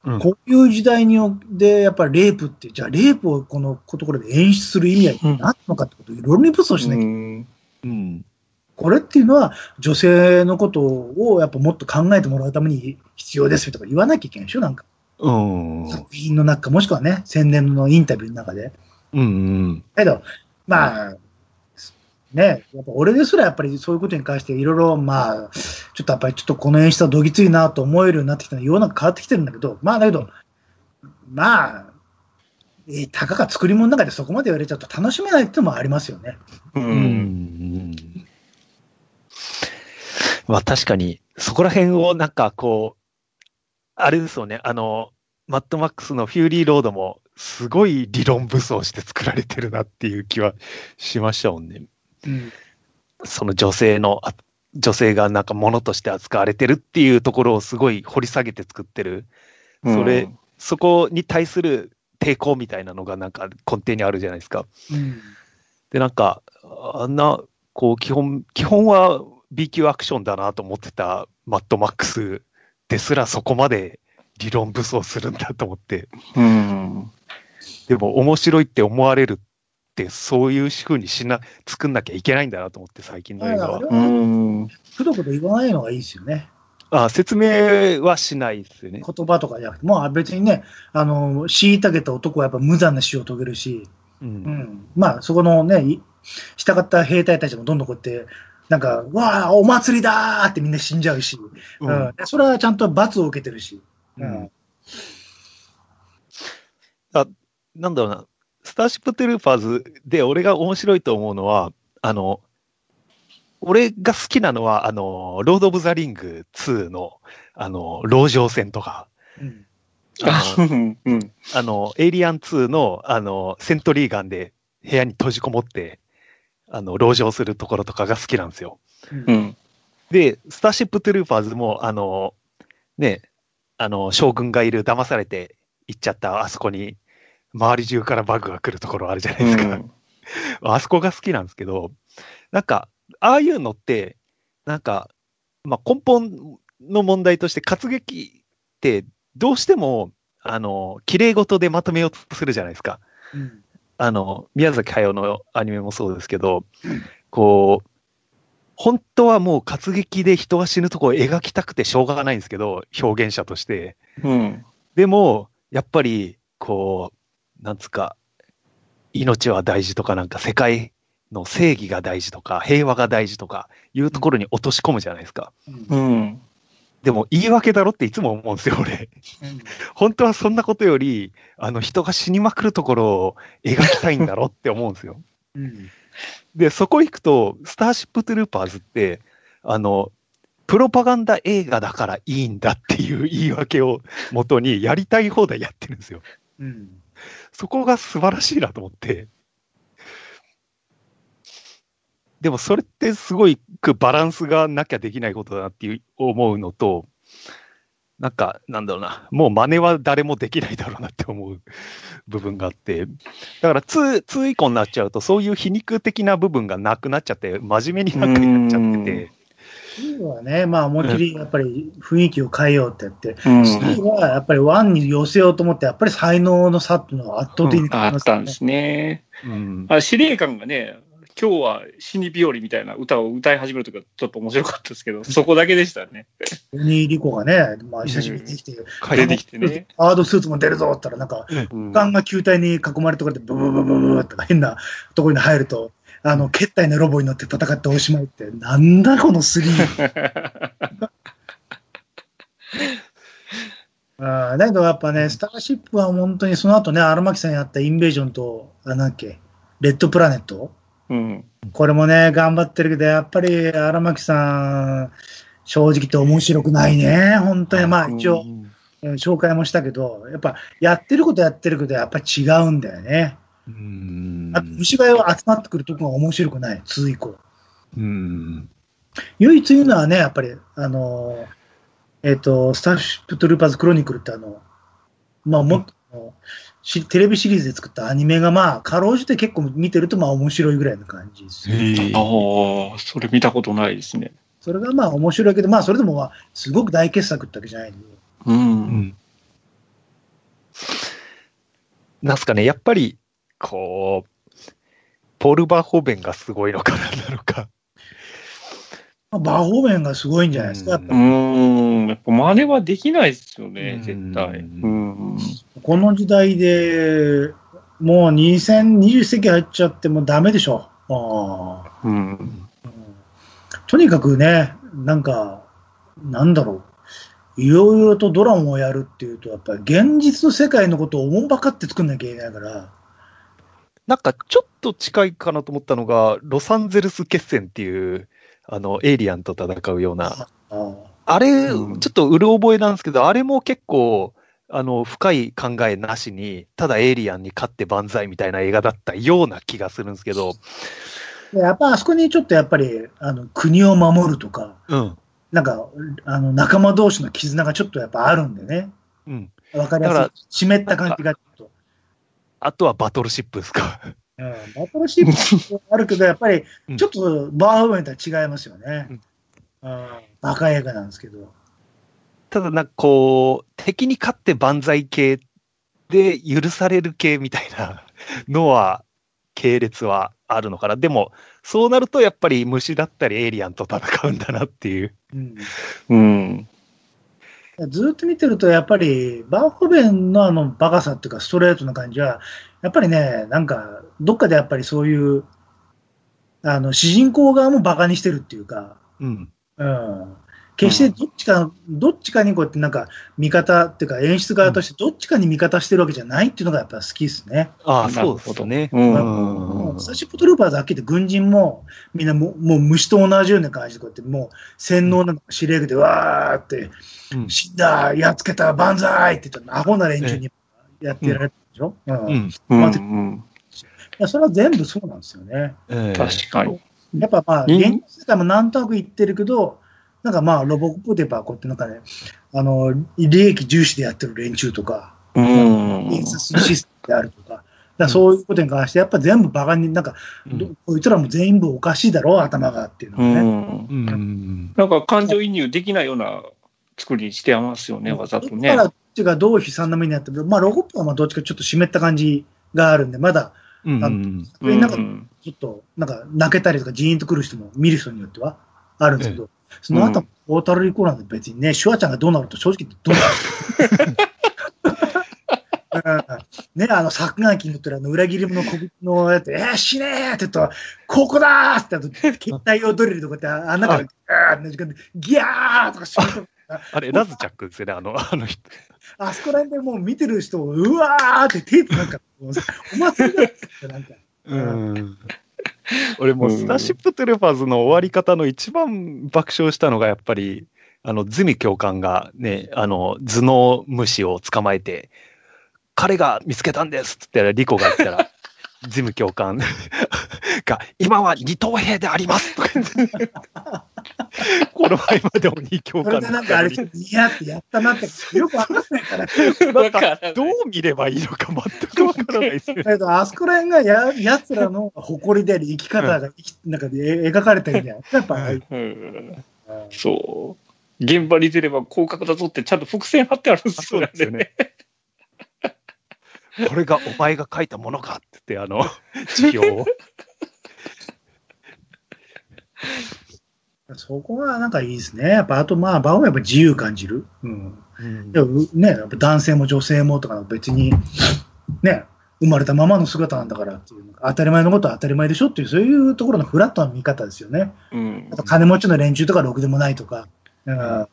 うんこういう時代にで、やっぱりレイプって、じゃあ、レイプをこのところで演出する意味は何なのかってことをいろいろに武装しなきゃ、うん。うん。これっていうのは女性のことをやっぱもっと考えてもらうために必要ですとか言わなきゃいけないでしょなんか。うん。作品の中、もしくはね、宣伝のインタビューの中で。うんうん。けど、まあ、ね、やっぱ俺ですらやっぱりそういうことに関していろいろ、まあ、ちょっとやっぱりちょっとこの演出はどぎついなと思えるようになってきたの世の中変わってきてるんだけど、まあだけど、まあ、えたかが作り物の中でそこまで言われちゃうと楽しめないっていうのもありますよね。う。ん。まあ確かに、そこら辺をなんかこう、あれですよね、あの、マッドマックスのフューリーロードも、すごい理論武装して作られてるなっていう気はしましたもんね。うん。その女性の、あ女性がなんか物として扱われてるっていうところをすごい掘り下げて作ってる。それ、そこに対する抵抗みたいなのがなんか根底にあるじゃないですか。うん。で、なんか、あんな、こう、基本、基本は B 級アクションだなと思ってたマッドマックスですらそこまで理論武装するんだと思って、うん。でも面白いって思われるって、そういう風にしな、作んなきゃいけないんだなと思って、最近の映画は。くどくど言わないのがいいですよね。あ説明はしないですよね。言葉とかじゃなくて、もう別にね、あの、虐げた男はやっぱ無残な死を遂げるし、う。うんん。まあ、そこのね、い従った兵隊たちもどんどんこうやって、なんか、わあ、お祭りだーってみんな死んじゃうし、ううんん。でそれはちゃんと罰を受けてるし。うん。なんだろうな、スターシップトゥルーパーズで俺が面白いと思うのは、あの、俺が好きなのは、あの、ロード・オブ・ザ・リング2の、あの、籠城戦とか、うん。あの、うん。うん。あのエイリアン2の、あの、セントリーガンで部屋に閉じこもって、あの、籠城するところとかが好きなんですよ。う。うんん。で、スターシップトゥルーパーズも、あの、ね、あの、将軍がいる、騙されて行っちゃった、あそこに、周り中からバグが来るところあるじゃないですか。あそこが好きなんですけど、なんか、ああいうのって、なんか、まあ、根本の問題として、活劇って、どうしても、あの、綺麗事でまとめようとするじゃないですか。うん。あの、宮崎駿のアニメもそうですけど、こう、本当はもう活劇で人が死ぬとこを描きたくてしょうがないんですけど、表現者として。うん。でも、やっぱり、こう、なんつうか、命は大事とか、なんか世界の正義が大事とか、平和が大事とか、いうところに落とし込むじゃないですか。うん。うん。でも、言い訳だろっていつも思うんですよ、俺。本当はそんなことより、あの、人が死にまくるところを描きたいんだろって思うんですよ。うん。で、そこ行くと、スターシップトゥルーパーズって、あの、プロパガンダ映画だからいいんだっていう言い訳を元にやりたい放題やってるんですよ。うん。そこが素晴らしいなと思って。でもそれってすごいくバランスがなきゃできないことだなっていう思うのと、なんか、なんだろうな、もう真似は誰もできないだろうなって思う部分があって、だから2、2以降になっちゃうと、そういう皮肉的な部分がなくなっちゃって、真面目になんかになっちゃってて、2はね、まあ思いっきりやっぱり雰囲気を変えようってやって、うん。3はやっぱり1に寄せようと思って、やっぱり才能の差っていうのは圧倒的にあったんですね。うん、あ司令官がね、今日は死に日和みたいな歌を歌い始めるときはちょっと面白かったですけど、そこだけでしたね。オニー・リコがね、まあ久しぶりにできて、出てきてね。ハードスーツも出るぞって言ったら、なんか、うんガンが球体に囲まれたところで、ブブブブブブって変なところに入ると、あの、決体のロボに乗って戦っておしまいって、なんだこのスリー。あーだけどやっぱね、スターシップは本当にその後ね、荒牧さんやったインベージョンと、あなんだっけ、レッドプラネット？うん。これもね、頑張ってるけど、やっぱり荒牧さん、正直言って面白くないね。本当に、まあ一応、紹介もしたけど、やっぱやってることやってるけど、やっぱり違うんだよね。うんあと虫が集まってくるとこが面白くない、2以降。うん唯一言うのはね、やっぱり、あのー、えっ、と、スターシップトゥルーパーズクロニクルってあの、まあもっと、あのしテレビシリーズで作ったアニメがまあ、かろうじて結構見てるとまあ面白いぐらいの感じですよ。へえああ、それ見たことないですね。それがまあ面白いけど、まあそれでもまあ、すごく大傑作ってわけじゃないんで。う。うんんなんすかね、やっぱり、こう、ポール・バーホーベンがすごいのかなんなのか。バーホーベンがすごいんじゃないですか、やっぱうーん、やっぱ真似はできないですよね、絶う対。んうん。この時代で、もう2020世紀入っちゃってもダメでしょ。ああうん。とにかくね、なんか、なんだろう。いろいろとドラマをやるっていうと、やっぱり現実の世界のことをおもんばかって作んなきゃいけないから、なんかちょっと近いかなと思ったのが、ロサンゼルス決戦っていう、あの、エイリアンと戦うような、あれ、うんちょっとうる覚えなんですけど、あれも結構、あの、深い考えなしに、ただエイリアンに勝って万歳みたいな映画だったような気がするんですけど、でやっぱあそこにちょっとやっぱりあの国を守るとか、うん。なんかあの仲間同士の絆がちょっとやっぱあるんでね、うん。わかりやだかすい。湿った感じが。あとはバトルシップですか？うん、バトルシップもあるけど、やっぱりうんちょっとバーホーベンとは違いますよね。うん、バカ映画なんですけど。ただ、なんかこう、敵に勝って万歳系で許される系みたいなのは、系列はあるのかな。でも、そうなるとやっぱり虫だったりエイリアンと戦うんだなっていう。うんうん。ずっと見てると、やっぱり、バーホーベンのあのバカさっていうか、ストレートな感じは、やっぱりね、なんか、どっかでやっぱりそういう、あの、主人公側もバカにしてるっていうか、うん。うん。決してどっちか、どっちかにこうやってなんか、味方っていうか、演出側としてどっちかに味方してるわけじゃないっていうのがやっぱ好きですね。ああ、なるほどそうですね。うんうんもうスターシップトルーパーズはっきり言って軍人もみんなもうもう虫と同じような感じでこうやってもう洗脳なんか司令部でわーってうん死んだ、やっつけた、万歳って言ったらアホな連中にやってられたでしょ、うんいうん。うん。待ってうんやそれは全部そうなんですよね。ええ確かに。やっぱまあ、人現実世界もなんとなく言ってるけど、なんかまあ、ロボコップでやっぱこうやってなんかね、あの、利益重視でやってる連中とか、うん。印刷システムであるとか、だそういうことに関して、やっぱ全部バカに、なんか、どこいつらも全部おかしいだろう、頭がっていうのね。ん。うん。なんか感情移入できないような作りにしてますよね、わざとねだか。らどっちがどう悲惨な目にあってるまあ、ロボットはまあどっちかちょっと湿った感じがあるんで、まだ、うんなんかうんちょっと、なんか泣けたりとか、ジーンとくる人も、見る人によってはあるんですけど、その後、ポータルリコーなんて別にね、シュワちゃんがどうなると正直どうなる？う んね、あの、作眼機に乗ってるあの裏切り者の国のやつ、えー、死ねーって言ったら、ここだーって言って、携帯用ドリルとかって、あんなから、ギャーって時間で、ギャーとかしとあれ、ラズチャックですよね、あの、あの人。あそこら辺でもう見てる人を、うわーって手つなんか、お祭りだって、なんか。うん。俺もうスターシップトレファーズの終わり方の一番爆笑したのが、やっぱり、あの、ズミ教官がね、あの、頭脳虫を捕まえて、彼が見つけたんですって言ったら、リコが言ったら、ジム教官が、今は二等兵でありますとか言って この前まで鬼教官それでなんかあれ、ニヤってやったなって、よくわかんないから。なんかどう見ればいいのか全くわからないですけど、あそこら辺がや、やつらの誇りであり、生き方が、生き なんかで描かれてるんじゃないやっぱ、うん。うん。そう。現場に出れば広角だぞってちゃんと伏線貼ってあるんですよそうですよね。これがお前が書いたものかって言って、あの、辞表を。そこがなんかいいですね。やっぱ、あとまあ、場をやっぱ自由感じる。うん。でもね、やっぱ男性も女性もとか別に、ね、生まれたままの姿なんだからっていう、当たり前のことは当たり前でしょっていう、そういうところのフラットな見方ですよね。うんあと金持ちの連中とかろくでもないとか。うん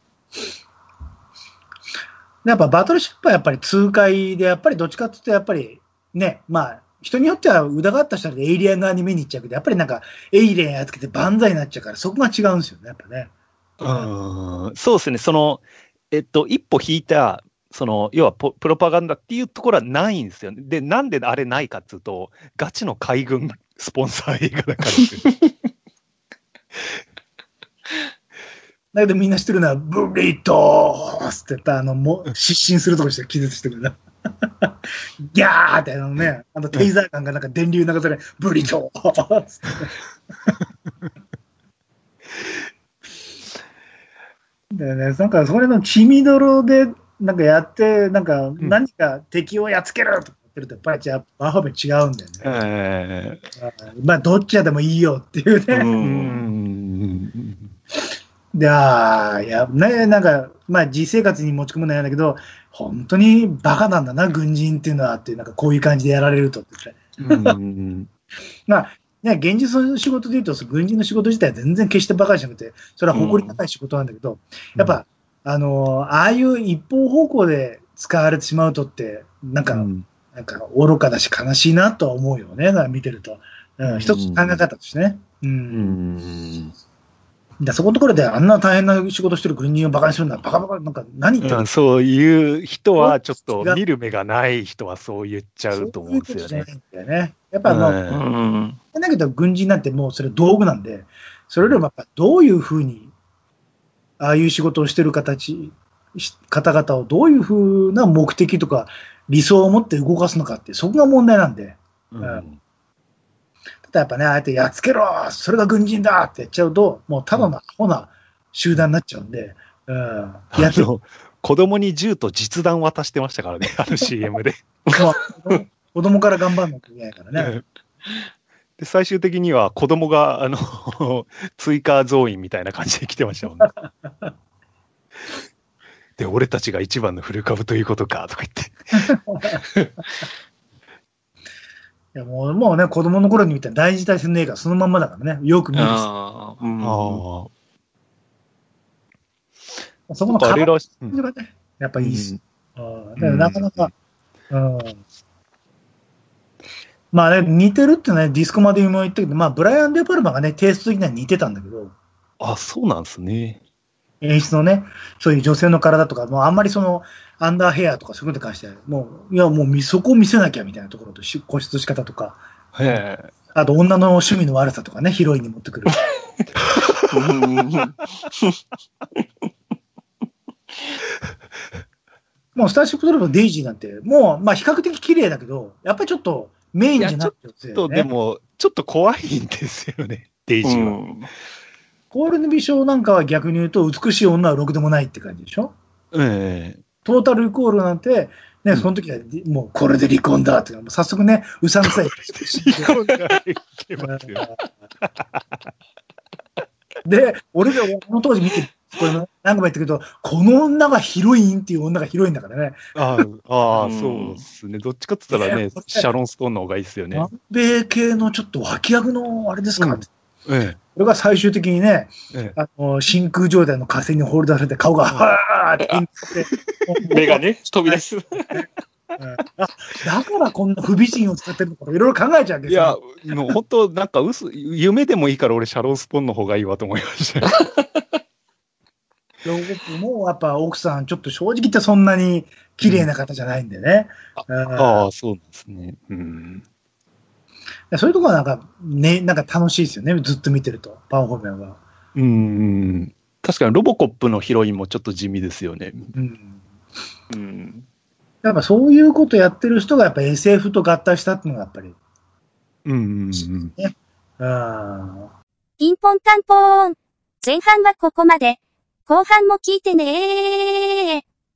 やっぱバトルシップはやっぱり痛快で、やっぱりどっちかっていうと、やっぱりね、まあ、人によっては疑った人はエイリアン側に見に行っちゃうけど、やっぱりなんか、エイリアンやっつけて万歳になっちゃうから、そこが違うんですよね、やっぱね。うんそうですね、その、えっと、一歩引いた、その、要はポプロパガンダっていうところはないんですよね。で、なんであれないかっていうと、ガチの海軍スポンサー映画だから。だけどみんな知ってるのは、ブリトースって言ったあの、も失神するとこして気絶してるな。ギャーってあのね、あのテイザー感がなんか電流流され、ブリトー！スだよね、なんかそれの血みどろでなんかやって、なんか何か敵をやっつけるとか言ってると、やっぱりじゃあバーホーベン違うんだよね。え。まあどっちやでもいいよっていうね。うんいや、ね、なんか、まあ、実生活に持ち込むのは嫌だけど、本当にバカなんだな、軍人っていうのはっていう、なんかこういう感じでやられるとって言って。うん。まあ、ね、現実の仕事で言うと、その軍人の仕事自体は全然決してバカじゃなくて、それは誇り高い仕事なんだけど、やっぱ、あの、ああいう一方方向で使われてしまうとって、なんか、うん、なんか愚かだし悲しいなとは思うよね、見てると。うん、一つ考え方としてね。うん。うん。でそこのところであんな大変な仕事してる軍人をバカにするのはバカバカ、なんか何言ってるうんそういう人は、ちょっと見る目がない人はそう言っちゃうと思うんですよねそういうね。やっぱもう、うんうん。だけど軍人なんてもうそれ道具なんで、それよりもやっぱどういうふうに、ああいう仕事をしてる形、し方々をどういうふうな目的とか理想を持って動かすのかって、そこが問題なんで。うんただやっぱね、ああやってやっつけろそれが軍人だってやっちゃうと、もうただのアホな集団になっちゃうんで、うん。やってあの子供に銃と実弾渡してましたからね、あの CM で。まあ子供から頑張んなきゃいけないからね。で最終的には子供があの 追加増員みたいな感じで来てましたもんね。で、俺たちが一番の古株ということかとか言って。いやもうもうね、子供の頃に見た大事大戦の映画そのまんまだからね、よく見るしああ。うん。あそこのあ。あれ感らしい。うんじがね、やっぱいいし。うんうんだからなかなか、うん。まあね、似てるってね、ディスコまでも言ったけど、まあ、ブライアン・デ・パルマがね、テイスト的には似てたんだけど、あ、そうなんですね。演出のね、そういう女性の体とか、もうあんまりその、アンダーヘアとかそういうことに関しては、もう、いや、もうみそこを見せなきゃみたいなところと、し固執し方とか。あと女の趣味の悪さとかね、ヒロインに持ってくる。うん。もうスターシップトループのデイジーなんて、もう、まあ比較的綺麗だけど、やっぱりちょっとメインじゃなくて、ちょっとでも、ちょっと怖いんですよね、デイジーは。コールの美少なんかは逆に言うと、美しい女はろくでもないって感じでしょ？えトータルイコールなんて、ね、その時は、もうこれで離婚だって、もう早速ね、うさんくさい。え。離婚がますよ。で、俺がこの当時見て、これ何度も言ったけど、この女がヒロインっていう女がヒロインだからね。ああそうですね。どっちかって言ったらねね、シャロン・ストーンの方がいいですよね。南米系のちょっと脇役のあれですか、うんえこれが最終的にね、え。えあの真空状態の火星に放り出されて、顔がはーってピンクって、目がね、飛び出す。うんあだからこんな不美人を使ってるのか、いろいろ考えちゃういや、もう本当、なんか嘘、夢でもいいから俺、シャロン・スポンの方がいいわと思いました僕もやっぱ奥さん、ちょっと正直言ってそんなに綺麗な方じゃないんでね。うんああ、そうなんですね。うん。そういうところはなんか、ね、なんか楽しいですよね、ずっと見てると、パンフォーメンは。うん。確かにロボコップのヒロインもちょっと地味ですよね。うん。うん。やっぱそういうことやってる人がやっぱ SF と合体したっていうのがやっぱり、うんうんうん。うん。ピンポンタンポーン。前半はここまで。後半も聞いてねー。